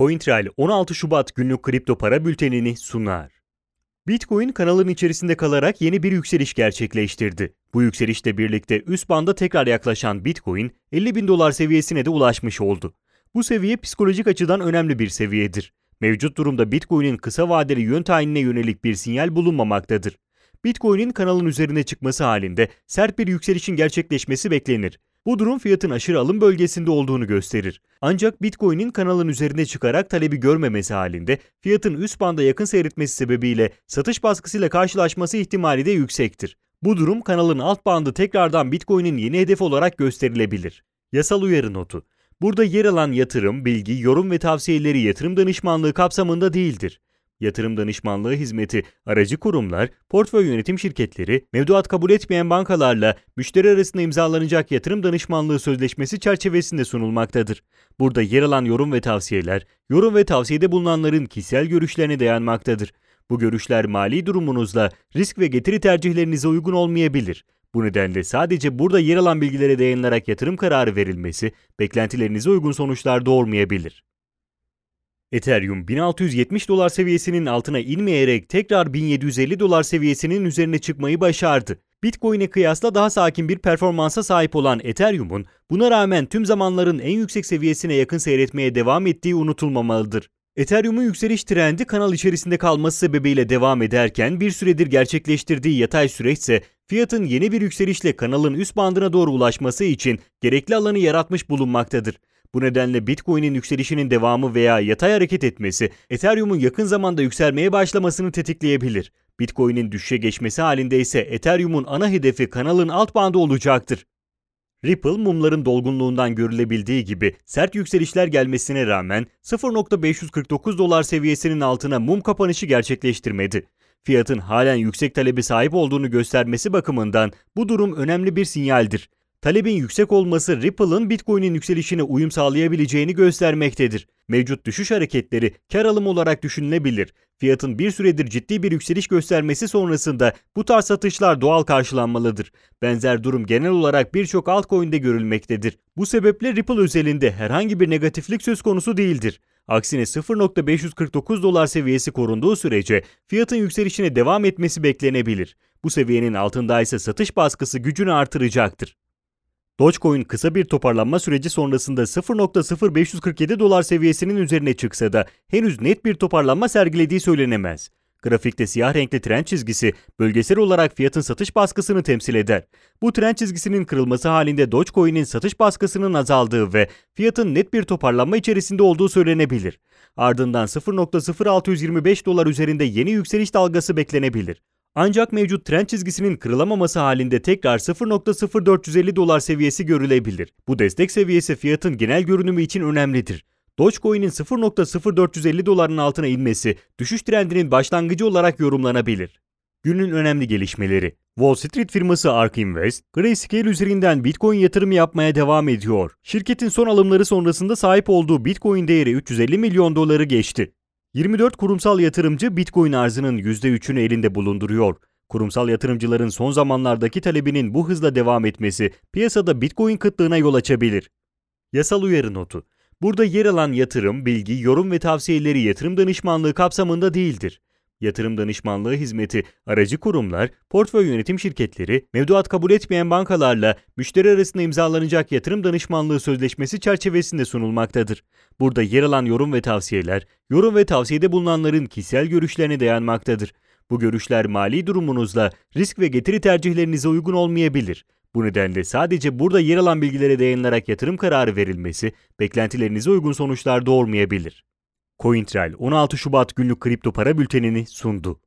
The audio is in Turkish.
CoinTrail 16 Şubat günlük kripto para bültenini sunar. Bitcoin kanalın içerisinde kalarak yeni bir yükseliş gerçekleştirdi. Bu yükselişle birlikte üst banda tekrar yaklaşan Bitcoin 50 bin dolar seviyesine de ulaşmış oldu. Bu seviye psikolojik açıdan önemli bir seviyedir. Mevcut durumda Bitcoin'in kısa vadeli yön tayinine yönelik bir sinyal bulunmamaktadır. Bitcoin'in kanalın üzerine çıkması halinde sert bir yükselişin gerçekleşmesi beklenir. Bu durum fiyatın aşırı alım bölgesinde olduğunu gösterir. Ancak Bitcoin'in kanalın üzerine çıkarak talebi görmemesi halinde fiyatın üst banda yakın seyretmesi sebebiyle satış baskısıyla karşılaşması ihtimali de yüksektir. Bu durum kanalın alt bandı tekrardan Bitcoin'in yeni hedef olarak gösterilebilir. Yasal uyarı notu. Burada yer alan yatırım, bilgi, yorum ve tavsiyeleri yatırım danışmanlığı kapsamında değildir. Yatırım danışmanlığı hizmeti aracı kurumlar, portföy yönetim şirketleri, mevduat kabul etmeyen bankalarla müşteri arasında imzalanacak yatırım danışmanlığı sözleşmesi çerçevesinde sunulmaktadır. Burada yer alan yorum ve tavsiyeler, yorum ve tavsiyede bulunanların kişisel görüşlerine dayanmaktadır. Bu görüşler mali durumunuzla risk ve getiri tercihlerinize uygun olmayabilir. Bu nedenle sadece burada yer alan bilgilere dayanılarak yatırım kararı verilmesi beklentilerinize uygun sonuçlar doğurmayabilir. Ethereum 1670 dolar seviyesinin altına inmeyerek tekrar 1750 dolar seviyesinin üzerine çıkmayı başardı. Bitcoin'e kıyasla daha sakin bir performansa sahip olan Ethereum'un buna rağmen tüm zamanların en yüksek seviyesine yakın seyretmeye devam ettiği unutulmamalıdır. Ethereum'un yükseliş trendi kanal içerisinde kalması sebebiyle devam ederken bir süredir gerçekleştirdiği yatay süreçse fiyatın yeni bir yükselişle kanalın üst bandına doğru ulaşması için gerekli alanı yaratmış bulunmaktadır. Bu nedenle Bitcoin'in yükselişinin devamı veya yatay hareket etmesi Ethereum'un yakın zamanda yükselmeye başlamasını tetikleyebilir. Bitcoin'in düşüşe geçmesi halinde ise Ethereum'un ana hedefi kanalın alt bandı olacaktır. Ripple mumların dolgunluğundan görülebildiği gibi sert yükselişler gelmesine rağmen 0.549 dolar seviyesinin altına mum kapanışı gerçekleştirmedi. Fiyatın halen yüksek talebi sahip olduğunu göstermesi bakımından bu durum önemli bir sinyaldir. Talebin yüksek olması Ripple'ın Bitcoin'in yükselişine uyum sağlayabileceğini göstermektedir. Mevcut düşüş hareketleri kar alımı olarak düşünülebilir. Fiyatın bir süredir ciddi bir yükseliş göstermesi sonrasında bu tarz satışlar doğal karşılanmalıdır. Benzer durum genel olarak birçok altcoin'de görülmektedir. Bu sebeple Ripple özelinde herhangi bir negatiflik söz konusu değildir. Aksine 0.549 dolar seviyesi korunduğu sürece fiyatın yükselişine devam etmesi beklenebilir. Bu seviyenin altında ise satış baskısı gücünü artıracaktır. Dogecoin kısa bir toparlanma süreci sonrasında 0.0547 dolar seviyesinin üzerine çıksa da henüz net bir toparlanma sergilediği söylenemez. Grafikte siyah renkli trend çizgisi bölgesel olarak fiyatın satış baskısını temsil eder. Bu trend çizgisinin kırılması halinde Dogecoin'in satış baskısının azaldığı ve fiyatın net bir toparlanma içerisinde olduğu söylenebilir. Ardından 0.0625 dolar üzerinde yeni yükseliş dalgası beklenebilir. Ancak mevcut trend çizgisinin kırılamaması halinde tekrar 0.0450 dolar seviyesi görülebilir. Bu destek seviyesi fiyatın genel görünümü için önemlidir. Dogecoin'in 0.0450 doların altına inmesi düşüş trendinin başlangıcı olarak yorumlanabilir. Günün önemli gelişmeleri. Wall Street firması ARK Invest, Grayscale üzerinden Bitcoin yatırımı yapmaya devam ediyor. Şirketin son alımları sonrasında sahip olduğu Bitcoin değeri 350 milyon doları geçti. 24 kurumsal yatırımcı Bitcoin arzının %3'ünü elinde bulunduruyor. Kurumsal yatırımcıların son zamanlardaki talebinin bu hızla devam etmesi piyasada Bitcoin kıtlığına yol açabilir. Yasal uyarı notu. Burada yer alan yatırım, bilgi, yorum ve tavsiyeleri yatırım danışmanlığı kapsamında değildir. Yatırım danışmanlığı hizmeti aracı kurumlar, portföy yönetim şirketleri, mevduat kabul etmeyen bankalarla müşteri arasında imzalanacak yatırım danışmanlığı sözleşmesi çerçevesinde sunulmaktadır. Burada yer alan yorum ve tavsiyeler, yorum ve tavsiyede bulunanların kişisel görüşlerine dayanmaktadır. Bu görüşler mali durumunuzla risk ve getiri tercihlerinize uygun olmayabilir. Bu nedenle sadece burada yer alan bilgilere dayanılarak yatırım kararı verilmesi beklentilerinize uygun sonuçlar doğurmayabilir. CoinTrail 16 Şubat günlük kripto para bültenini sundu.